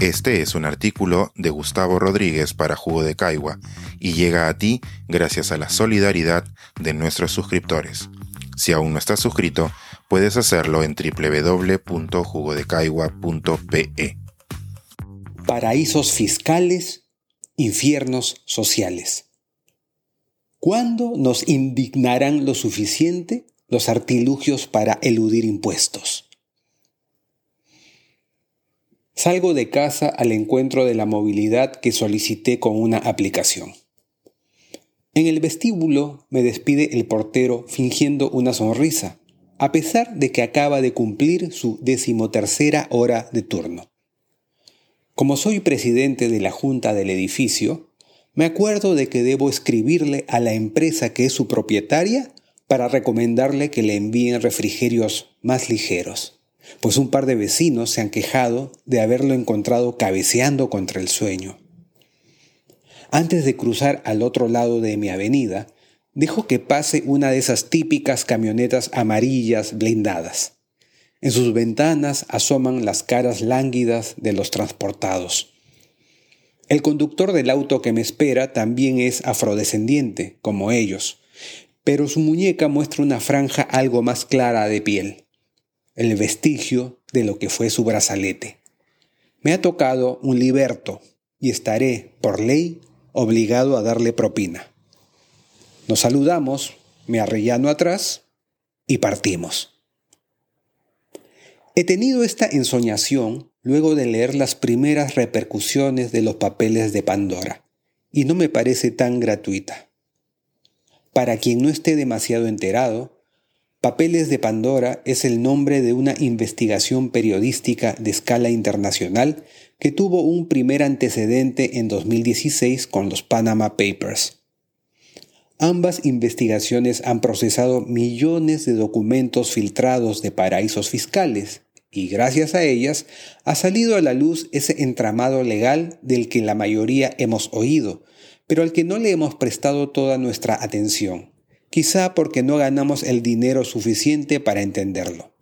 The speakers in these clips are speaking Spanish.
Este es un artículo de Gustavo Rodríguez para Jugo de Caigua y llega a ti gracias a la solidaridad de nuestros suscriptores. Si aún no estás suscrito, puedes hacerlo en www.jugodecaigua.pe. Paraísos fiscales, infiernos sociales. ¿Cuándo nos indignarán lo suficiente los artilugios para eludir impuestos? Salgo de casa al encuentro de la movilidad que solicité con una aplicación. En el vestíbulo me despide el portero fingiendo una sonrisa, a pesar de que acaba de cumplir su decimotercera hora de turno. Como soy presidente de la junta del edificio, me acuerdo de que debo escribirle a la empresa que es su propietaria para recomendarle que le envíen refrigerios más ligeros pues un par de vecinos se han quejado de haberlo encontrado cabeceando contra el sueño. Antes de cruzar al otro lado de mi avenida, dejo que pase una de esas típicas camionetas amarillas blindadas. En sus ventanas asoman las caras lánguidas de los transportados. El conductor del auto que me espera también es afrodescendiente, como ellos, pero su muñeca muestra una franja algo más clara de piel el vestigio de lo que fue su brazalete. Me ha tocado un liberto y estaré, por ley, obligado a darle propina. Nos saludamos, me arrellano atrás y partimos. He tenido esta ensoñación luego de leer las primeras repercusiones de los papeles de Pandora, y no me parece tan gratuita. Para quien no esté demasiado enterado, Papeles de Pandora es el nombre de una investigación periodística de escala internacional que tuvo un primer antecedente en 2016 con los Panama Papers. Ambas investigaciones han procesado millones de documentos filtrados de paraísos fiscales y gracias a ellas ha salido a la luz ese entramado legal del que la mayoría hemos oído, pero al que no le hemos prestado toda nuestra atención quizá porque no ganamos el dinero suficiente para entenderlo.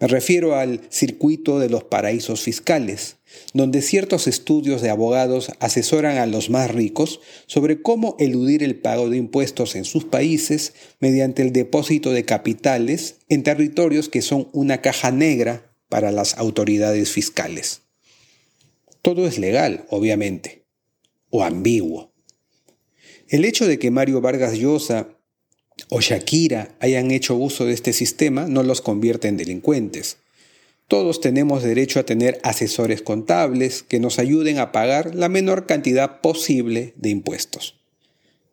Me refiero al circuito de los paraísos fiscales, donde ciertos estudios de abogados asesoran a los más ricos sobre cómo eludir el pago de impuestos en sus países mediante el depósito de capitales en territorios que son una caja negra para las autoridades fiscales. Todo es legal, obviamente, o ambiguo. El hecho de que Mario Vargas Llosa o Shakira hayan hecho uso de este sistema no los convierte en delincuentes. Todos tenemos derecho a tener asesores contables que nos ayuden a pagar la menor cantidad posible de impuestos.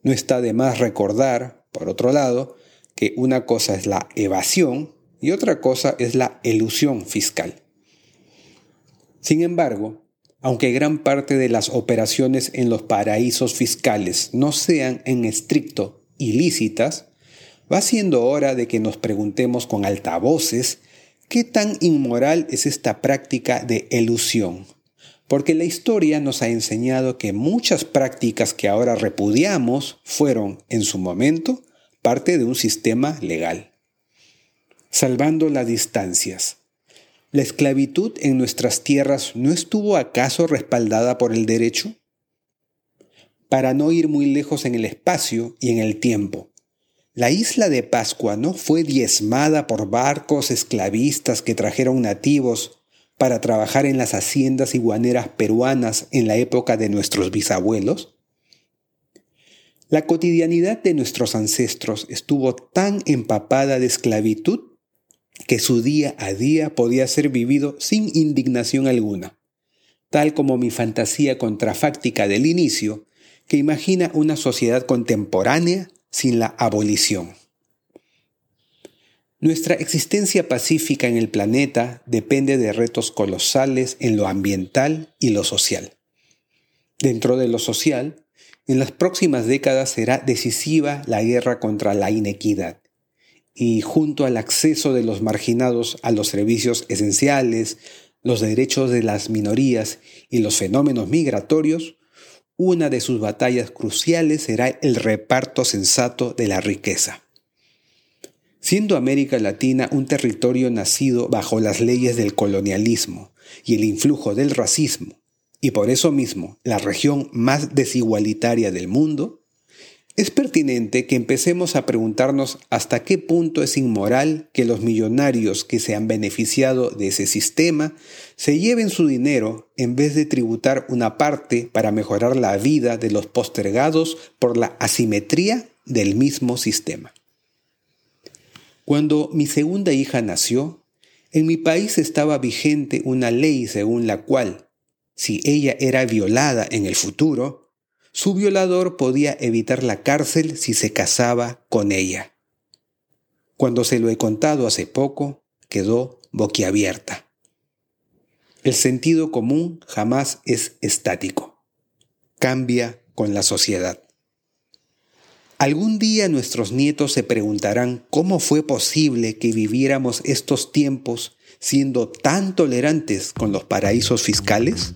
No está de más recordar, por otro lado, que una cosa es la evasión y otra cosa es la elusión fiscal. Sin embargo, aunque gran parte de las operaciones en los paraísos fiscales no sean en estricto ilícitas, Va siendo hora de que nos preguntemos con altavoces qué tan inmoral es esta práctica de elusión. Porque la historia nos ha enseñado que muchas prácticas que ahora repudiamos fueron, en su momento, parte de un sistema legal. Salvando las distancias. ¿La esclavitud en nuestras tierras no estuvo acaso respaldada por el derecho? Para no ir muy lejos en el espacio y en el tiempo, la isla de Pascua no fue diezmada por barcos esclavistas que trajeron nativos para trabajar en las haciendas iguaneras peruanas en la época de nuestros bisabuelos? La cotidianidad de nuestros ancestros estuvo tan empapada de esclavitud que su día a día podía ser vivido sin indignación alguna, tal como mi fantasía contrafáctica del inicio, que imagina una sociedad contemporánea sin la abolición. Nuestra existencia pacífica en el planeta depende de retos colosales en lo ambiental y lo social. Dentro de lo social, en las próximas décadas será decisiva la guerra contra la inequidad y junto al acceso de los marginados a los servicios esenciales, los derechos de las minorías y los fenómenos migratorios, una de sus batallas cruciales será el reparto sensato de la riqueza. Siendo América Latina un territorio nacido bajo las leyes del colonialismo y el influjo del racismo, y por eso mismo la región más desigualitaria del mundo, es pertinente que empecemos a preguntarnos hasta qué punto es inmoral que los millonarios que se han beneficiado de ese sistema se lleven su dinero en vez de tributar una parte para mejorar la vida de los postergados por la asimetría del mismo sistema. Cuando mi segunda hija nació, en mi país estaba vigente una ley según la cual, si ella era violada en el futuro, su violador podía evitar la cárcel si se casaba con ella. Cuando se lo he contado hace poco, quedó boquiabierta. El sentido común jamás es estático. Cambia con la sociedad. Algún día nuestros nietos se preguntarán cómo fue posible que viviéramos estos tiempos siendo tan tolerantes con los paraísos fiscales.